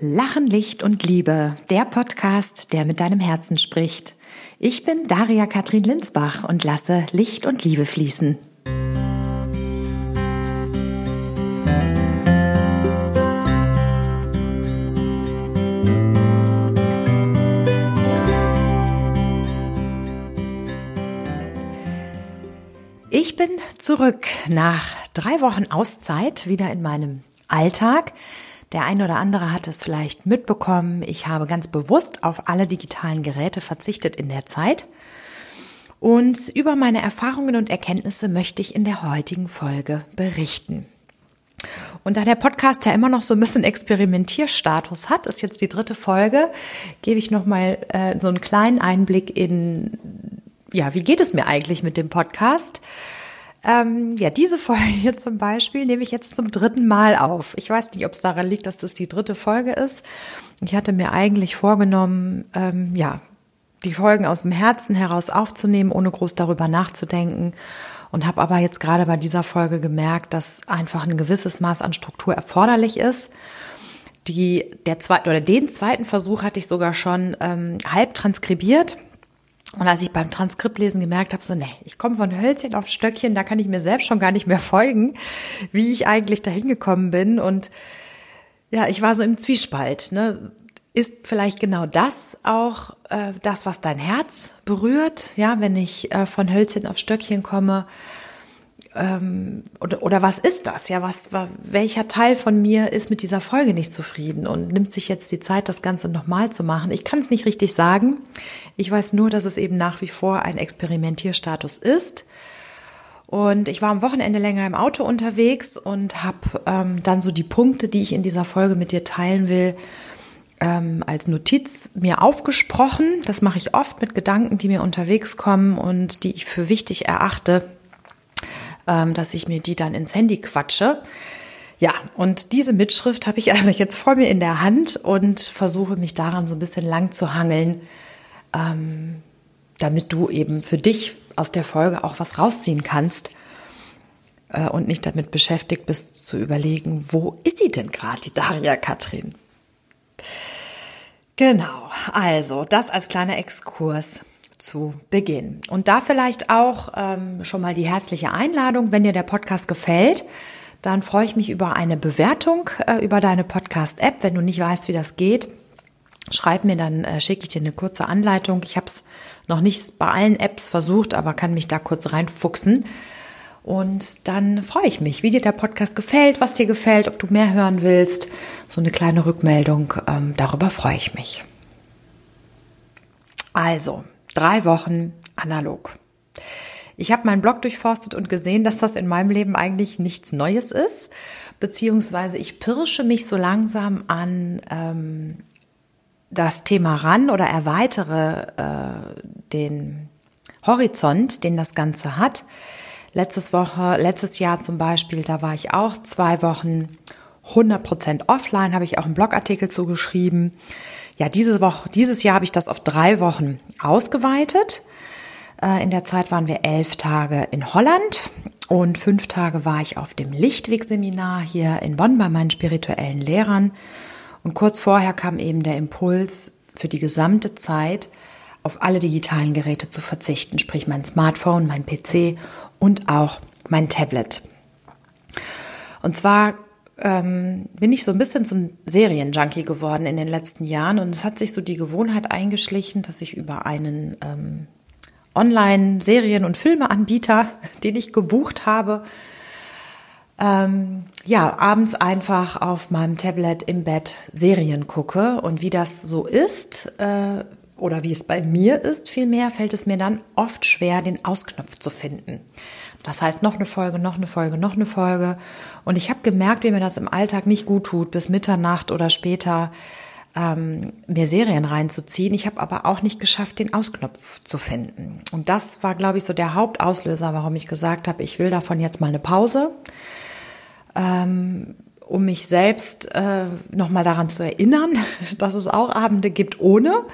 Lachen, Licht und Liebe, der Podcast, der mit deinem Herzen spricht. Ich bin Daria Katrin Linsbach und lasse Licht und Liebe fließen. Ich bin zurück nach drei Wochen Auszeit wieder in meinem Alltag. Der eine oder andere hat es vielleicht mitbekommen. Ich habe ganz bewusst auf alle digitalen Geräte verzichtet in der Zeit. Und über meine Erfahrungen und Erkenntnisse möchte ich in der heutigen Folge berichten. Und da der Podcast ja immer noch so ein bisschen Experimentierstatus hat, ist jetzt die dritte Folge, gebe ich nochmal äh, so einen kleinen Einblick in, ja, wie geht es mir eigentlich mit dem Podcast? Ähm, ja, diese Folge hier zum Beispiel nehme ich jetzt zum dritten Mal auf. Ich weiß nicht, ob es daran liegt, dass das die dritte Folge ist. Ich hatte mir eigentlich vorgenommen, ähm, ja, die Folgen aus dem Herzen heraus aufzunehmen, ohne groß darüber nachzudenken. Und habe aber jetzt gerade bei dieser Folge gemerkt, dass einfach ein gewisses Maß an Struktur erforderlich ist. Die, der zweite oder den zweiten Versuch hatte ich sogar schon ähm, halb transkribiert. Und als ich beim Transkriptlesen gemerkt habe, so, nee, ich komme von Hölzchen auf Stöckchen, da kann ich mir selbst schon gar nicht mehr folgen, wie ich eigentlich dahin gekommen bin. Und ja, ich war so im Zwiespalt. Ne? Ist vielleicht genau das auch äh, das, was dein Herz berührt? Ja, wenn ich äh, von Hölzchen auf Stöckchen komme, ähm, oder, oder was ist das? Ja, was, welcher Teil von mir ist mit dieser Folge nicht zufrieden und nimmt sich jetzt die Zeit, das Ganze nochmal zu machen? Ich kann es nicht richtig sagen. Ich weiß nur, dass es eben nach wie vor ein Experimentierstatus ist. Und ich war am Wochenende länger im Auto unterwegs und habe ähm, dann so die Punkte, die ich in dieser Folge mit dir teilen will, ähm, als Notiz mir aufgesprochen. Das mache ich oft mit Gedanken, die mir unterwegs kommen und die ich für wichtig erachte, dass ich mir die dann ins Handy quatsche. Ja, und diese Mitschrift habe ich also jetzt vor mir in der Hand und versuche mich daran so ein bisschen lang zu hangeln, ähm, damit du eben für dich aus der Folge auch was rausziehen kannst äh, und nicht damit beschäftigt bist zu überlegen, wo ist sie denn gerade, die Daria Katrin? Genau, also das als kleiner Exkurs zu Beginn. Und da vielleicht auch ähm, schon mal die herzliche Einladung, wenn dir der Podcast gefällt, dann freue ich mich über eine Bewertung äh, über deine Podcast-App. Wenn du nicht weißt, wie das geht, schreib mir, dann äh, schicke ich dir eine kurze Anleitung. Ich habe es noch nicht bei allen Apps versucht, aber kann mich da kurz reinfuchsen. Und dann freue ich mich, wie dir der Podcast gefällt, was dir gefällt, ob du mehr hören willst. So eine kleine Rückmeldung, ähm, darüber freue ich mich. Also, drei Wochen analog. Ich habe meinen Blog durchforstet und gesehen, dass das in meinem Leben eigentlich nichts Neues ist, beziehungsweise ich pirsche mich so langsam an ähm, das Thema ran oder erweitere äh, den Horizont, den das Ganze hat. Letztes Woche, letztes Jahr zum Beispiel, da war ich auch zwei Wochen 100% offline, habe ich auch einen Blogartikel zugeschrieben. Ja, diese Woche, dieses Jahr habe ich das auf drei Wochen ausgeweitet. Äh, in der Zeit waren wir elf Tage in Holland und fünf Tage war ich auf dem Lichtweg-Seminar hier in Bonn bei meinen spirituellen Lehrern. Und kurz vorher kam eben der Impuls, für die gesamte Zeit auf alle digitalen Geräte zu verzichten, sprich mein Smartphone, mein PC und auch mein Tablet. Und zwar ähm, bin ich so ein bisschen zum Serienjunkie geworden in den letzten Jahren und es hat sich so die Gewohnheit eingeschlichen, dass ich über einen ähm, Online-Serien- und Filmeanbieter, den ich gebucht habe, ähm, ja, abends einfach auf meinem Tablet im Bett Serien gucke und wie das so ist, äh, oder wie es bei mir ist, vielmehr fällt es mir dann oft schwer, den Ausknopf zu finden. Das heißt, noch eine Folge, noch eine Folge, noch eine Folge. Und ich habe gemerkt, wie mir das im Alltag nicht gut tut, bis Mitternacht oder später ähm, mir Serien reinzuziehen. Ich habe aber auch nicht geschafft, den Ausknopf zu finden. Und das war, glaube ich, so der Hauptauslöser, warum ich gesagt habe, ich will davon jetzt mal eine Pause, ähm, um mich selbst äh, nochmal daran zu erinnern, dass es auch Abende gibt ohne.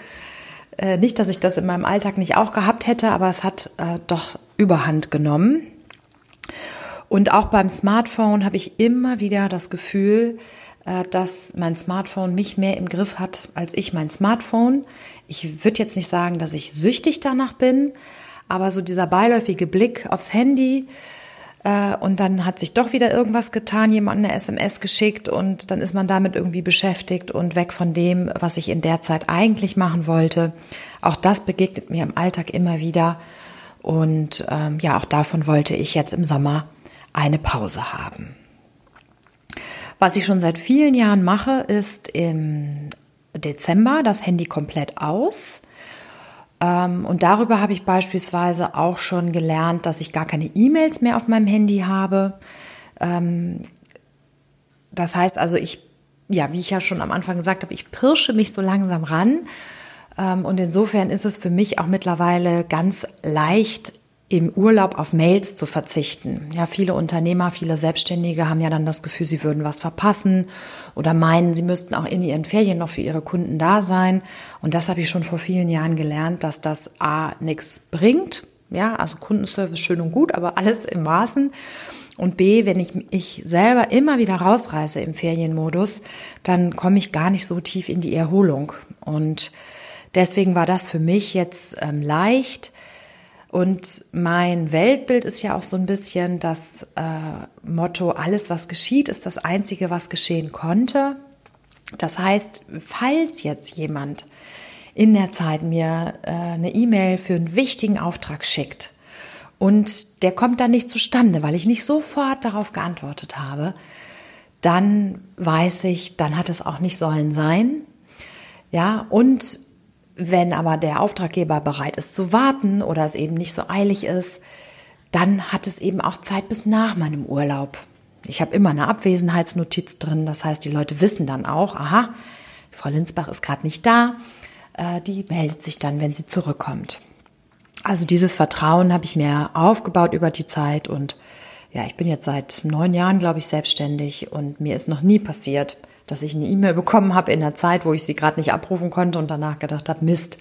Äh, nicht, dass ich das in meinem Alltag nicht auch gehabt hätte, aber es hat äh, doch überhand genommen. Und auch beim Smartphone habe ich immer wieder das Gefühl, äh, dass mein Smartphone mich mehr im Griff hat als ich mein Smartphone. Ich würde jetzt nicht sagen, dass ich süchtig danach bin, aber so dieser beiläufige Blick aufs Handy, äh, und dann hat sich doch wieder irgendwas getan, jemand eine SMS geschickt und dann ist man damit irgendwie beschäftigt und weg von dem, was ich in der Zeit eigentlich machen wollte. Auch das begegnet mir im Alltag immer wieder. Und ähm, ja, auch davon wollte ich jetzt im Sommer eine Pause haben. Was ich schon seit vielen Jahren mache, ist im Dezember das Handy komplett aus ähm, und darüber habe ich beispielsweise auch schon gelernt, dass ich gar keine E-Mails mehr auf meinem Handy habe. Ähm, das heißt also, ich, ja, wie ich ja schon am Anfang gesagt habe, ich pirsche mich so langsam ran. Ähm, und insofern ist es für mich auch mittlerweile ganz leicht, im Urlaub auf Mails zu verzichten. Ja, viele Unternehmer, viele Selbstständige haben ja dann das Gefühl, sie würden was verpassen oder meinen, sie müssten auch in ihren Ferien noch für ihre Kunden da sein. Und das habe ich schon vor vielen Jahren gelernt, dass das A nichts bringt. Ja, also Kundenservice schön und gut, aber alles im Maßen. Und B, wenn ich ich selber immer wieder rausreiße im Ferienmodus, dann komme ich gar nicht so tief in die Erholung. Und deswegen war das für mich jetzt ähm, leicht, und mein Weltbild ist ja auch so ein bisschen das äh, Motto, alles, was geschieht, ist das Einzige, was geschehen konnte. Das heißt, falls jetzt jemand in der Zeit mir äh, eine E-Mail für einen wichtigen Auftrag schickt und der kommt dann nicht zustande, weil ich nicht sofort darauf geantwortet habe, dann weiß ich, dann hat es auch nicht sollen sein. Ja, und wenn aber der Auftraggeber bereit ist zu warten oder es eben nicht so eilig ist, dann hat es eben auch Zeit bis nach meinem Urlaub. Ich habe immer eine Abwesenheitsnotiz drin, das heißt, die Leute wissen dann auch, aha, Frau Linsbach ist gerade nicht da, äh, die meldet sich dann, wenn sie zurückkommt. Also dieses Vertrauen habe ich mir aufgebaut über die Zeit und ja, ich bin jetzt seit neun Jahren, glaube ich, selbstständig und mir ist noch nie passiert, dass ich eine E-Mail bekommen habe in der Zeit, wo ich sie gerade nicht abrufen konnte und danach gedacht habe, Mist,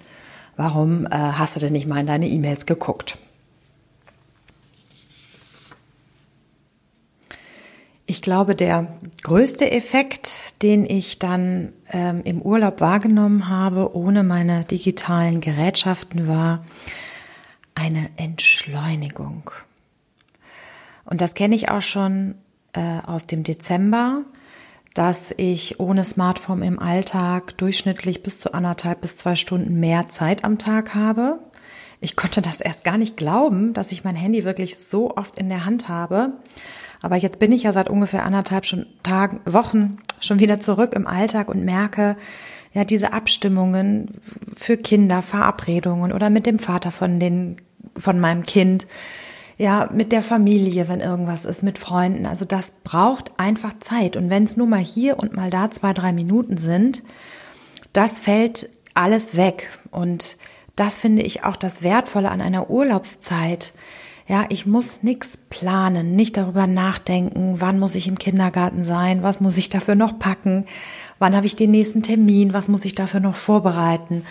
warum äh, hast du denn nicht mal in deine E-Mails geguckt? Ich glaube, der größte Effekt, den ich dann ähm, im Urlaub wahrgenommen habe, ohne meine digitalen Gerätschaften, war eine Entschleunigung. Und das kenne ich auch schon äh, aus dem Dezember dass ich ohne Smartphone im Alltag durchschnittlich bis zu anderthalb bis zwei Stunden mehr Zeit am Tag habe. Ich konnte das erst gar nicht glauben, dass ich mein Handy wirklich so oft in der Hand habe. Aber jetzt bin ich ja seit ungefähr anderthalb schon Tagen, Wochen schon wieder zurück im Alltag und merke, ja, diese Abstimmungen für Kinder, Verabredungen oder mit dem Vater von den, von meinem Kind, ja, mit der Familie, wenn irgendwas ist, mit Freunden. Also das braucht einfach Zeit. Und wenn es nur mal hier und mal da zwei, drei Minuten sind, das fällt alles weg. Und das finde ich auch das Wertvolle an einer Urlaubszeit. Ja, ich muss nichts planen, nicht darüber nachdenken, wann muss ich im Kindergarten sein, was muss ich dafür noch packen, wann habe ich den nächsten Termin, was muss ich dafür noch vorbereiten,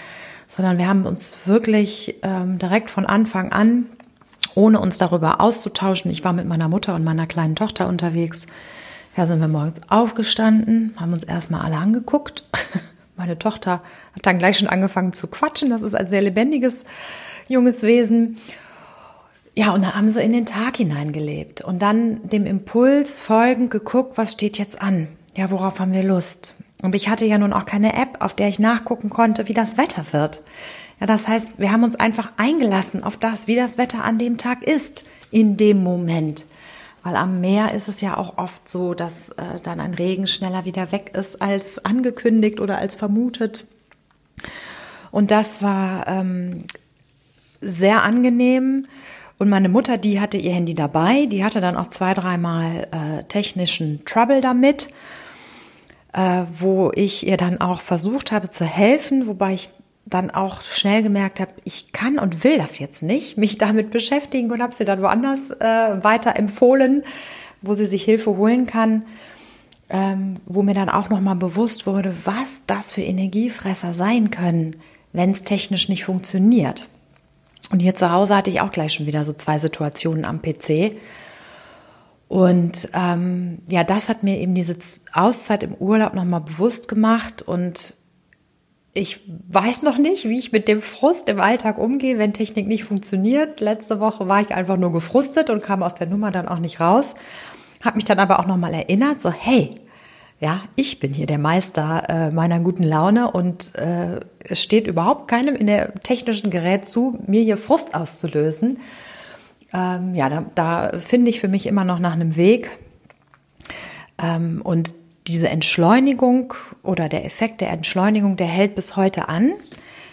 sondern wir haben uns wirklich ähm, direkt von Anfang an ohne uns darüber auszutauschen. Ich war mit meiner Mutter und meiner kleinen Tochter unterwegs. Ja, sind wir morgens aufgestanden, haben uns erstmal alle angeguckt. Meine Tochter hat dann gleich schon angefangen zu quatschen. Das ist ein sehr lebendiges junges Wesen. Ja, und dann haben sie in den Tag hineingelebt und dann dem Impuls folgend geguckt, was steht jetzt an? Ja, worauf haben wir Lust? Und ich hatte ja nun auch keine App, auf der ich nachgucken konnte, wie das Wetter wird. Ja, das heißt, wir haben uns einfach eingelassen auf das, wie das Wetter an dem Tag ist, in dem Moment. Weil am Meer ist es ja auch oft so, dass äh, dann ein Regen schneller wieder weg ist als angekündigt oder als vermutet. Und das war ähm, sehr angenehm. Und meine Mutter, die hatte ihr Handy dabei, die hatte dann auch zwei, dreimal äh, technischen Trouble damit, äh, wo ich ihr dann auch versucht habe zu helfen, wobei ich dann auch schnell gemerkt habe, ich kann und will das jetzt nicht, mich damit beschäftigen und habe sie dann woanders äh, weiter empfohlen, wo sie sich Hilfe holen kann, ähm, wo mir dann auch nochmal bewusst wurde, was das für Energiefresser sein können, wenn es technisch nicht funktioniert. Und hier zu Hause hatte ich auch gleich schon wieder so zwei Situationen am PC. Und ähm, ja, das hat mir eben diese Auszeit im Urlaub nochmal bewusst gemacht und ich weiß noch nicht, wie ich mit dem Frust im Alltag umgehe, wenn Technik nicht funktioniert. Letzte Woche war ich einfach nur gefrustet und kam aus der Nummer dann auch nicht raus. Habe mich dann aber auch nochmal erinnert, so hey, ja, ich bin hier der Meister äh, meiner guten Laune und äh, es steht überhaupt keinem in der technischen Gerät zu, mir hier Frust auszulösen. Ähm, ja, da, da finde ich für mich immer noch nach einem Weg. Ähm, und diese Entschleunigung oder der Effekt der Entschleunigung, der hält bis heute an.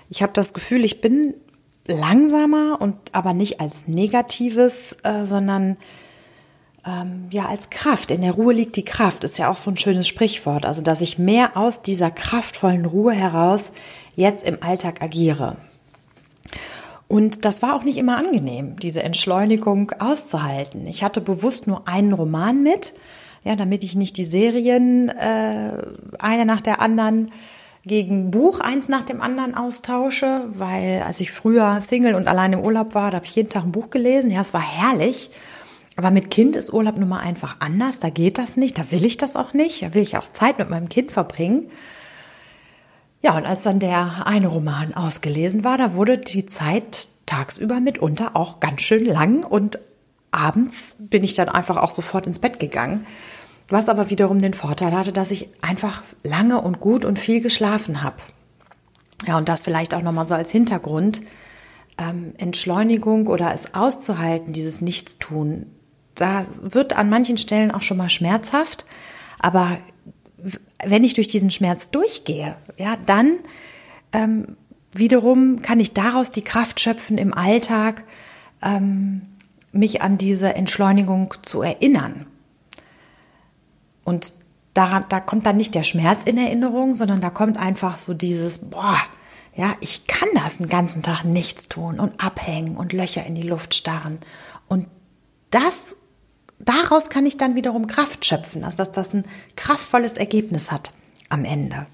Ich habe das Gefühl, ich bin langsamer und aber nicht als Negatives, äh, sondern ähm, ja als Kraft. In der Ruhe liegt die Kraft, ist ja auch so ein schönes Sprichwort. Also dass ich mehr aus dieser kraftvollen Ruhe heraus jetzt im Alltag agiere. Und das war auch nicht immer angenehm, diese Entschleunigung auszuhalten. Ich hatte bewusst nur einen Roman mit ja, damit ich nicht die Serien äh, eine nach der anderen gegen Buch eins nach dem anderen austausche, weil als ich früher Single und allein im Urlaub war, da habe ich jeden Tag ein Buch gelesen. Ja, es war herrlich. Aber mit Kind ist Urlaub nun mal einfach anders. Da geht das nicht. Da will ich das auch nicht. Da will ich auch Zeit mit meinem Kind verbringen. Ja, und als dann der eine Roman ausgelesen war, da wurde die Zeit tagsüber mitunter auch ganz schön lang und abends bin ich dann einfach auch sofort ins Bett gegangen. Was aber wiederum den Vorteil hatte, dass ich einfach lange und gut und viel geschlafen habe. Ja, und das vielleicht auch nochmal so als Hintergrund. Ähm, Entschleunigung oder es auszuhalten, dieses Nichtstun, das wird an manchen Stellen auch schon mal schmerzhaft. Aber wenn ich durch diesen Schmerz durchgehe, ja, dann ähm, wiederum kann ich daraus die Kraft schöpfen im Alltag, ähm, mich an diese Entschleunigung zu erinnern. Und daran, da kommt dann nicht der Schmerz in Erinnerung, sondern da kommt einfach so dieses, boah, ja, ich kann das den ganzen Tag nichts tun und abhängen und Löcher in die Luft starren. Und das, daraus kann ich dann wiederum Kraft schöpfen, dass das ein kraftvolles Ergebnis hat am Ende.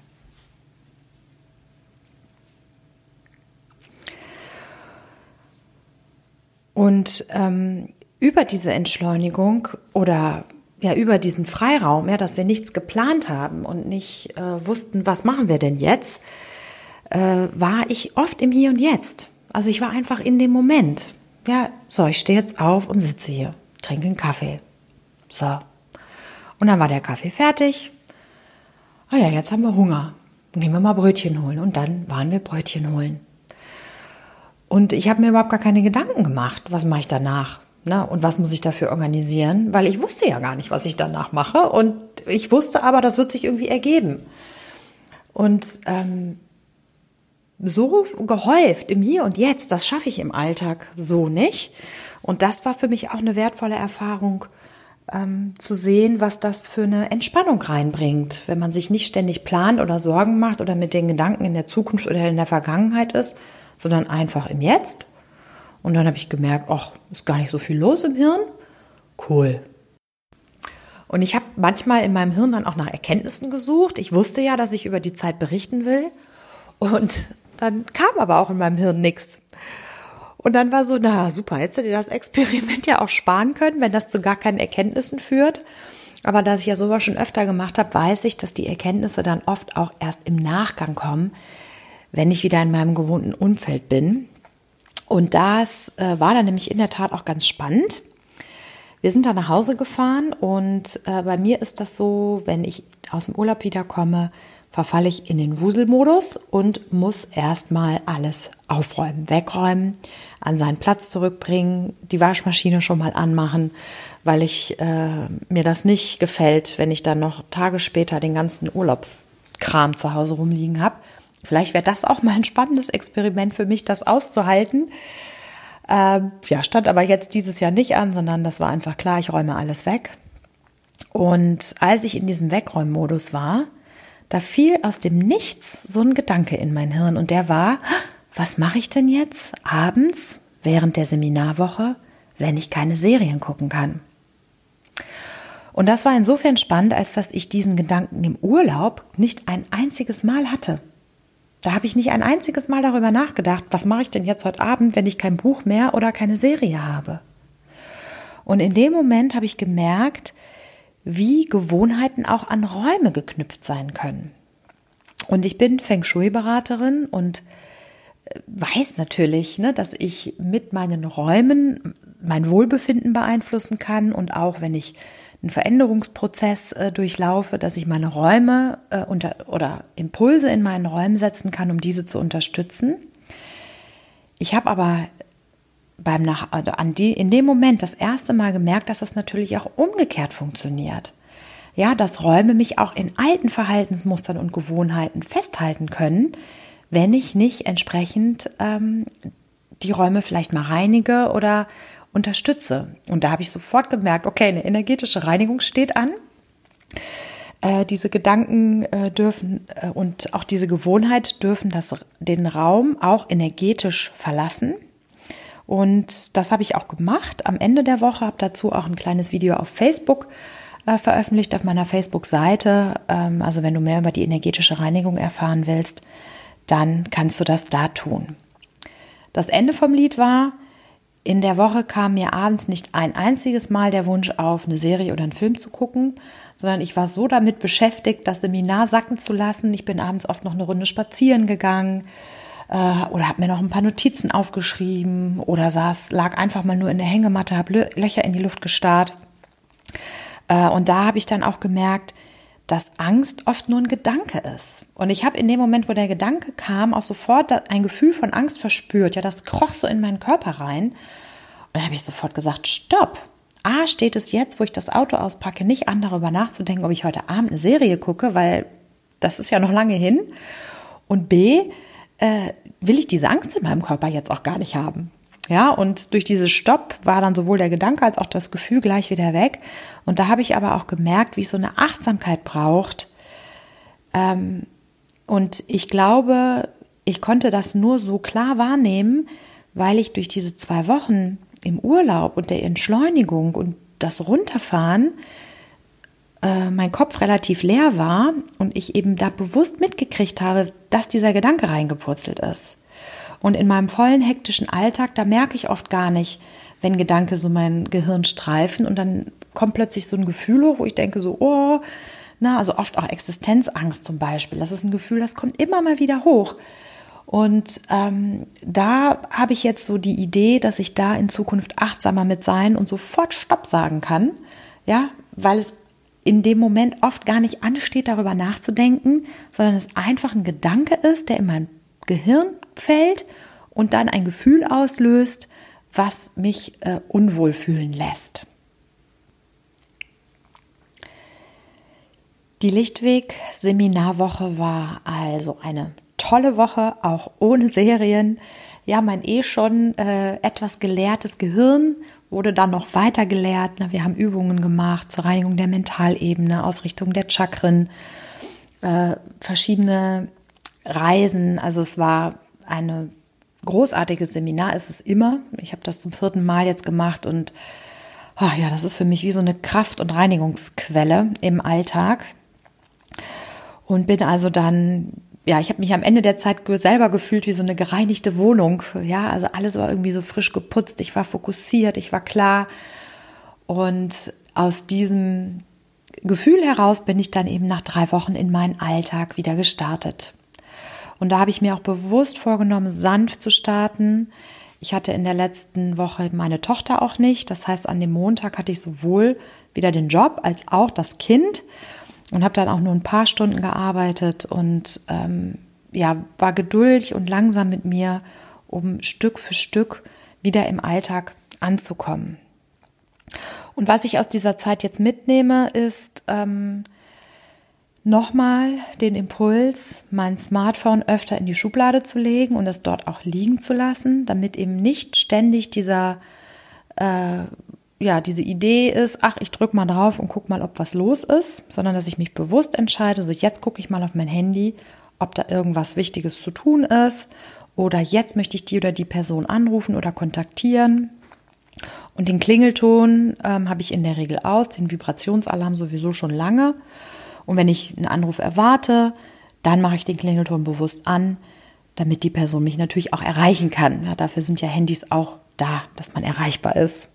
Und ähm, über diese Entschleunigung oder ja über diesen Freiraum, ja, dass wir nichts geplant haben und nicht äh, wussten, was machen wir denn jetzt, äh, war ich oft im Hier und Jetzt. Also ich war einfach in dem Moment. Ja, so, ich stehe jetzt auf und sitze hier, trinke einen Kaffee. So. Und dann war der Kaffee fertig. Ah ja, jetzt haben wir Hunger. Gehen wir mal Brötchen holen. Und dann waren wir Brötchen holen. Und ich habe mir überhaupt gar keine Gedanken gemacht, was mache ich danach? Na, und was muss ich dafür organisieren? Weil ich wusste ja gar nicht, was ich danach mache. Und ich wusste aber, das wird sich irgendwie ergeben. Und ähm, so gehäuft im Hier und Jetzt, das schaffe ich im Alltag so nicht. Und das war für mich auch eine wertvolle Erfahrung, ähm, zu sehen, was das für eine Entspannung reinbringt, wenn man sich nicht ständig plant oder Sorgen macht oder mit den Gedanken in der Zukunft oder in der Vergangenheit ist, sondern einfach im Jetzt. Und dann habe ich gemerkt, ach, ist gar nicht so viel los im Hirn. Cool. Und ich habe manchmal in meinem Hirn dann auch nach Erkenntnissen gesucht. Ich wusste ja, dass ich über die Zeit berichten will. Und dann kam aber auch in meinem Hirn nichts. Und dann war so, na super, hättest du dir das Experiment ja auch sparen können, wenn das zu gar keinen Erkenntnissen führt. Aber da ich ja sowas schon öfter gemacht habe, weiß ich, dass die Erkenntnisse dann oft auch erst im Nachgang kommen, wenn ich wieder in meinem gewohnten Umfeld bin. Und das äh, war dann nämlich in der Tat auch ganz spannend. Wir sind da nach Hause gefahren und äh, bei mir ist das so, wenn ich aus dem Urlaub wiederkomme, verfalle ich in den Wuselmodus und muss erstmal alles aufräumen, wegräumen, an seinen Platz zurückbringen, die Waschmaschine schon mal anmachen, weil ich äh, mir das nicht gefällt, wenn ich dann noch Tage später den ganzen Urlaubskram zu Hause rumliegen habe. Vielleicht wäre das auch mal ein spannendes Experiment für mich, das auszuhalten. Ähm, ja, stand aber jetzt dieses Jahr nicht an, sondern das war einfach klar, ich räume alles weg. Und als ich in diesem Wegräummodus war, da fiel aus dem Nichts so ein Gedanke in mein Hirn und der war, was mache ich denn jetzt abends während der Seminarwoche, wenn ich keine Serien gucken kann? Und das war insofern spannend, als dass ich diesen Gedanken im Urlaub nicht ein einziges Mal hatte. Da habe ich nicht ein einziges Mal darüber nachgedacht, was mache ich denn jetzt heute Abend, wenn ich kein Buch mehr oder keine Serie habe. Und in dem Moment habe ich gemerkt, wie Gewohnheiten auch an Räume geknüpft sein können. Und ich bin Feng Shui-Beraterin und äh, weiß natürlich, ne, dass ich mit meinen Räumen mein Wohlbefinden beeinflussen kann und auch wenn ich einen Veränderungsprozess äh, durchlaufe, dass ich meine Räume äh, unter, oder Impulse in meinen Räumen setzen kann, um diese zu unterstützen. Ich habe aber beim Nach also an die, in dem Moment das erste Mal gemerkt, dass das natürlich auch umgekehrt funktioniert. Ja, dass Räume mich auch in alten Verhaltensmustern und Gewohnheiten festhalten können, wenn ich nicht entsprechend ähm, die Räume vielleicht mal reinige oder unterstütze. Und da habe ich sofort gemerkt, okay, eine energetische Reinigung steht an. Äh, diese Gedanken äh, dürfen äh, und auch diese Gewohnheit dürfen das, den Raum auch energetisch verlassen. Und das habe ich auch gemacht. Am Ende der Woche habe dazu auch ein kleines Video auf Facebook äh, veröffentlicht, auf meiner Facebook-Seite. Ähm, also wenn du mehr über die energetische Reinigung erfahren willst, dann kannst du das da tun. Das Ende vom Lied war, in der Woche kam mir abends nicht ein einziges Mal der Wunsch auf, eine Serie oder einen Film zu gucken, sondern ich war so damit beschäftigt, das Seminar sacken zu lassen. Ich bin abends oft noch eine Runde spazieren gegangen äh, oder habe mir noch ein paar Notizen aufgeschrieben oder saß, lag einfach mal nur in der Hängematte, habe Löcher in die Luft gestarrt. Äh, und da habe ich dann auch gemerkt, dass Angst oft nur ein Gedanke ist. Und ich habe in dem Moment, wo der Gedanke kam, auch sofort ein Gefühl von Angst verspürt. Ja, das kroch so in meinen Körper rein. Und dann habe ich sofort gesagt, stopp. A, steht es jetzt, wo ich das Auto auspacke, nicht an, darüber nachzudenken, ob ich heute Abend eine Serie gucke, weil das ist ja noch lange hin. Und B, äh, will ich diese Angst in meinem Körper jetzt auch gar nicht haben. Ja, und durch dieses Stopp war dann sowohl der Gedanke als auch das Gefühl gleich wieder weg. Und da habe ich aber auch gemerkt, wie es so eine Achtsamkeit braucht. Ähm, und ich glaube, ich konnte das nur so klar wahrnehmen, weil ich durch diese zwei Wochen im Urlaub und der Entschleunigung und das Runterfahren äh, mein Kopf relativ leer war und ich eben da bewusst mitgekriegt habe, dass dieser Gedanke reingepurzelt ist. Und in meinem vollen hektischen Alltag, da merke ich oft gar nicht, wenn Gedanke so mein Gehirn streifen und dann kommt plötzlich so ein Gefühl hoch, wo ich denke so, oh, na, also oft auch Existenzangst zum Beispiel. Das ist ein Gefühl, das kommt immer mal wieder hoch. Und ähm, da habe ich jetzt so die Idee, dass ich da in Zukunft achtsamer mit sein und sofort Stopp sagen kann, ja, weil es in dem Moment oft gar nicht ansteht, darüber nachzudenken, sondern es einfach ein Gedanke ist, der in mein Gehirn fällt und dann ein Gefühl auslöst, was mich äh, unwohl fühlen lässt. Die Lichtweg-Seminarwoche war also eine tolle Woche, auch ohne Serien. Ja, mein eh schon äh, etwas gelehrtes Gehirn wurde dann noch weiter gelehrt. Wir haben Übungen gemacht zur Reinigung der Mentalebene, Ausrichtung der Chakren, äh, verschiedene Reisen. Also es war eine großartiges Seminar, ist es immer. Ich habe das zum vierten Mal jetzt gemacht und oh ja, das ist für mich wie so eine Kraft- und Reinigungsquelle im Alltag. Und bin also dann, ja, ich habe mich am Ende der Zeit selber gefühlt wie so eine gereinigte Wohnung. Ja, also alles war irgendwie so frisch geputzt. Ich war fokussiert, ich war klar. Und aus diesem Gefühl heraus bin ich dann eben nach drei Wochen in meinen Alltag wieder gestartet. Und da habe ich mir auch bewusst vorgenommen, sanft zu starten. Ich hatte in der letzten Woche meine Tochter auch nicht. Das heißt, an dem Montag hatte ich sowohl wieder den Job als auch das Kind und habe dann auch nur ein paar Stunden gearbeitet und ähm, ja, war geduldig und langsam mit mir, um Stück für Stück wieder im Alltag anzukommen. Und was ich aus dieser Zeit jetzt mitnehme, ist, ähm, nochmal den Impuls, mein Smartphone öfter in die Schublade zu legen und es dort auch liegen zu lassen, damit eben nicht ständig dieser, äh, ja, diese Idee ist, ach, ich drücke mal drauf und guck mal, ob was los ist, sondern dass ich mich bewusst entscheide, so jetzt gucke ich mal auf mein Handy, ob da irgendwas Wichtiges zu tun ist oder jetzt möchte ich die oder die Person anrufen oder kontaktieren. Und den Klingelton ähm, habe ich in der Regel aus, den Vibrationsalarm sowieso schon lange. Und wenn ich einen Anruf erwarte, dann mache ich den Klingelton bewusst an, damit die Person mich natürlich auch erreichen kann. Ja, dafür sind ja Handys auch da, dass man erreichbar ist.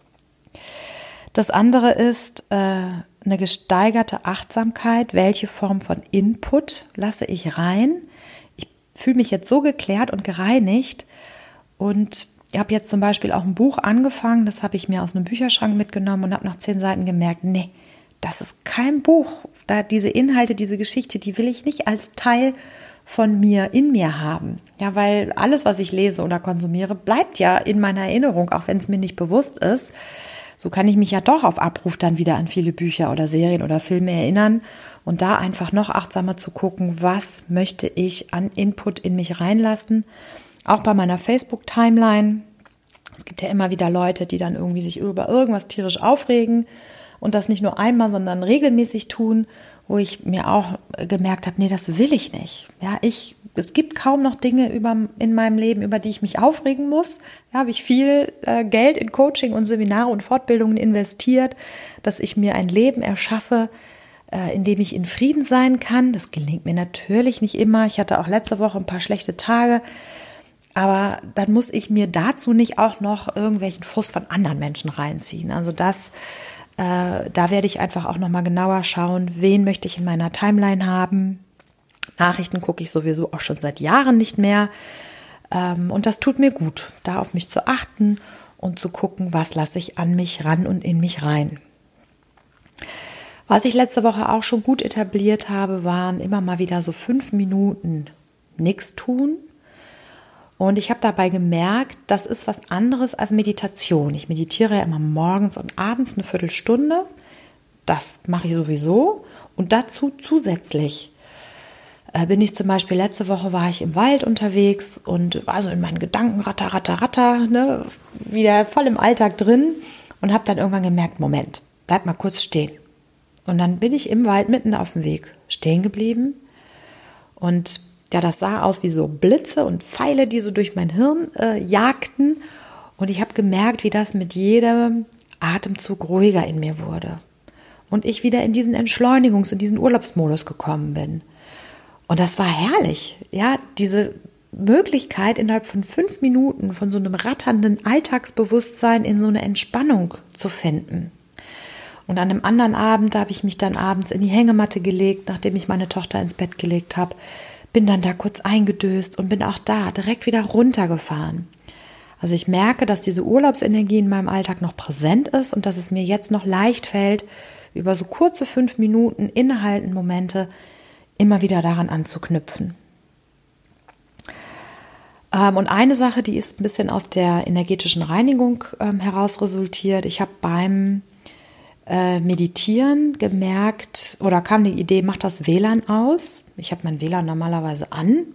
Das andere ist äh, eine gesteigerte Achtsamkeit. Welche Form von Input lasse ich rein? Ich fühle mich jetzt so geklärt und gereinigt und ich habe jetzt zum Beispiel auch ein Buch angefangen, das habe ich mir aus einem Bücherschrank mitgenommen und habe nach zehn Seiten gemerkt, nee, das ist kein Buch. Da diese Inhalte, diese Geschichte, die will ich nicht als Teil von mir in mir haben. Ja, weil alles, was ich lese oder konsumiere, bleibt ja in meiner Erinnerung, auch wenn es mir nicht bewusst ist. So kann ich mich ja doch auf Abruf dann wieder an viele Bücher oder Serien oder Filme erinnern und da einfach noch achtsamer zu gucken, was möchte ich an Input in mich reinlassen. Auch bei meiner Facebook-Timeline. Es gibt ja immer wieder Leute, die dann irgendwie sich über irgendwas tierisch aufregen und das nicht nur einmal, sondern regelmäßig tun wo ich mir auch gemerkt habe, nee, das will ich nicht. Ja, ich, es gibt kaum noch Dinge über, in meinem Leben, über die ich mich aufregen muss. Ja, habe ich viel äh, Geld in Coaching und Seminare und Fortbildungen investiert, dass ich mir ein Leben erschaffe, äh, in dem ich in Frieden sein kann. Das gelingt mir natürlich nicht immer. Ich hatte auch letzte Woche ein paar schlechte Tage. Aber dann muss ich mir dazu nicht auch noch irgendwelchen Frust von anderen Menschen reinziehen. Also das äh, da werde ich einfach auch nochmal genauer schauen, wen möchte ich in meiner Timeline haben. Nachrichten gucke ich sowieso auch schon seit Jahren nicht mehr. Ähm, und das tut mir gut, da auf mich zu achten und zu gucken, was lasse ich an mich ran und in mich rein. Was ich letzte Woche auch schon gut etabliert habe, waren immer mal wieder so fünf Minuten nichts tun, und ich habe dabei gemerkt, das ist was anderes als Meditation. Ich meditiere ja immer morgens und abends eine Viertelstunde. Das mache ich sowieso. Und dazu zusätzlich äh, bin ich zum Beispiel, letzte Woche war ich im Wald unterwegs und war so in meinen Gedanken ratter, ratter, ratter, ne, wieder voll im Alltag drin und habe dann irgendwann gemerkt, Moment, bleib mal kurz stehen. Und dann bin ich im Wald mitten auf dem Weg stehen geblieben und ja, das sah aus wie so Blitze und Pfeile, die so durch mein Hirn äh, jagten. Und ich habe gemerkt, wie das mit jedem Atemzug ruhiger in mir wurde. Und ich wieder in diesen Entschleunigungs-, in diesen Urlaubsmodus gekommen bin. Und das war herrlich. Ja, diese Möglichkeit, innerhalb von fünf Minuten von so einem ratternden Alltagsbewusstsein in so eine Entspannung zu finden. Und an einem anderen Abend habe ich mich dann abends in die Hängematte gelegt, nachdem ich meine Tochter ins Bett gelegt habe bin dann da kurz eingedöst und bin auch da direkt wieder runtergefahren. Also ich merke, dass diese Urlaubsenergie in meinem Alltag noch präsent ist und dass es mir jetzt noch leicht fällt, über so kurze fünf Minuten innehaltende Momente immer wieder daran anzuknüpfen. Ähm, und eine Sache, die ist ein bisschen aus der energetischen Reinigung ähm, heraus resultiert. Ich habe beim äh, Meditieren gemerkt oder kam die Idee, mach das WLAN aus. Ich habe mein WLAN normalerweise an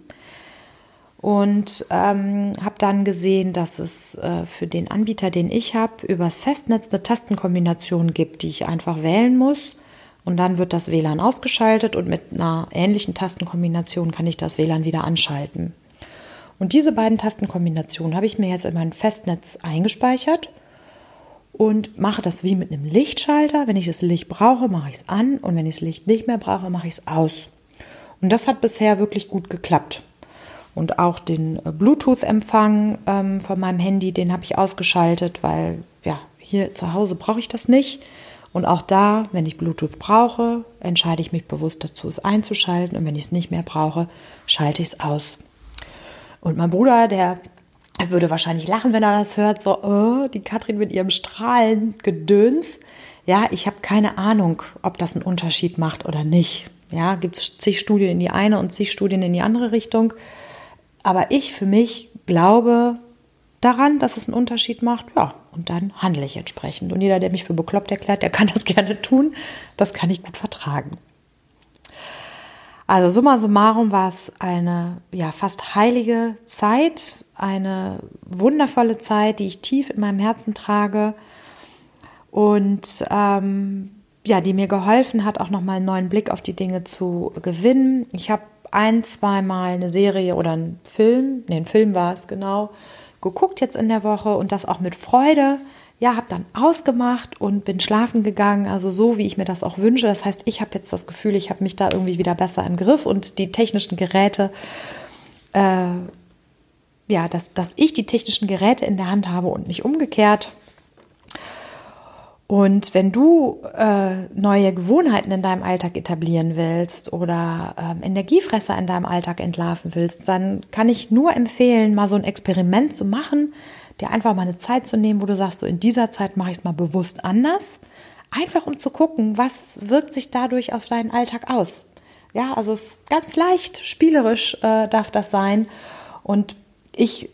und ähm, habe dann gesehen, dass es äh, für den Anbieter, den ich habe, übers Festnetz eine Tastenkombination gibt, die ich einfach wählen muss. Und dann wird das WLAN ausgeschaltet und mit einer ähnlichen Tastenkombination kann ich das WLAN wieder anschalten. Und diese beiden Tastenkombinationen habe ich mir jetzt in mein Festnetz eingespeichert und mache das wie mit einem Lichtschalter. Wenn ich das Licht brauche, mache ich es an und wenn ich das Licht nicht mehr brauche, mache ich es aus. Und das hat bisher wirklich gut geklappt. Und auch den äh, Bluetooth-Empfang ähm, von meinem Handy, den habe ich ausgeschaltet, weil ja, hier zu Hause brauche ich das nicht. Und auch da, wenn ich Bluetooth brauche, entscheide ich mich bewusst dazu, es einzuschalten. Und wenn ich es nicht mehr brauche, schalte ich es aus. Und mein Bruder, der er würde wahrscheinlich lachen, wenn er das hört, so, oh, die Katrin mit ihrem Strahlen gedöns. Ja, ich habe keine Ahnung, ob das einen Unterschied macht oder nicht. Ja, gibt es zig Studien in die eine und zig Studien in die andere Richtung. Aber ich für mich glaube daran, dass es einen Unterschied macht. Ja, und dann handle ich entsprechend. Und jeder, der mich für bekloppt erklärt, der kann das gerne tun. Das kann ich gut vertragen. Also summa summarum war es eine ja fast heilige Zeit, eine wundervolle Zeit, die ich tief in meinem Herzen trage und ähm, ja, die mir geholfen hat, auch nochmal einen neuen Blick auf die Dinge zu gewinnen. Ich habe ein, zweimal eine Serie oder einen Film, nee, ein Film war es genau, geguckt jetzt in der Woche und das auch mit Freude ja, habe dann ausgemacht und bin schlafen gegangen, also so, wie ich mir das auch wünsche. Das heißt, ich habe jetzt das Gefühl, ich habe mich da irgendwie wieder besser im Griff und die technischen Geräte, äh, ja, dass, dass ich die technischen Geräte in der Hand habe und nicht umgekehrt. Und wenn du äh, neue Gewohnheiten in deinem Alltag etablieren willst oder ähm, Energiefresser in deinem Alltag entlarven willst, dann kann ich nur empfehlen, mal so ein Experiment zu machen, dir einfach mal eine Zeit zu nehmen, wo du sagst, so in dieser Zeit mache ich es mal bewusst anders. Einfach um zu gucken, was wirkt sich dadurch auf deinen Alltag aus. Ja, also es ist ganz leicht, spielerisch äh, darf das sein. Und ich,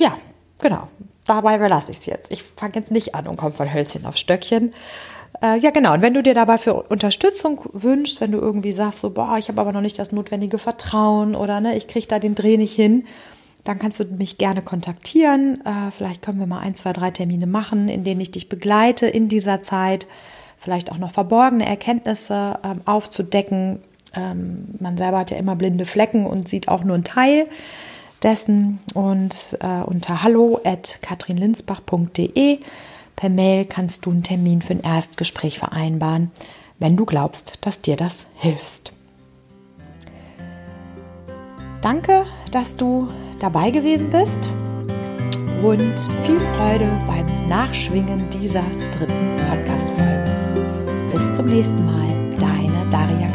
ja, genau, dabei belasse ich es jetzt. Ich fange jetzt nicht an und komme von Hölzchen auf Stöckchen. Äh, ja, genau. Und wenn du dir dabei für Unterstützung wünschst, wenn du irgendwie sagst, so, boah, ich habe aber noch nicht das notwendige Vertrauen oder ne, ich kriege da den Dreh nicht hin, dann kannst du mich gerne kontaktieren. Äh, vielleicht können wir mal ein, zwei, drei Termine machen, in denen ich dich begleite in dieser Zeit, vielleicht auch noch verborgene Erkenntnisse ähm, aufzudecken. Ähm, man selber hat ja immer blinde Flecken und sieht auch nur einen Teil dessen und äh, unter hallo at katrinlinsbach.de per Mail kannst du einen Termin für ein Erstgespräch vereinbaren, wenn du glaubst, dass dir das hilft. Danke, dass du dabei gewesen bist und viel Freude beim Nachschwingen dieser dritten Podcast-Folge. Bis zum nächsten Mal, deine Daria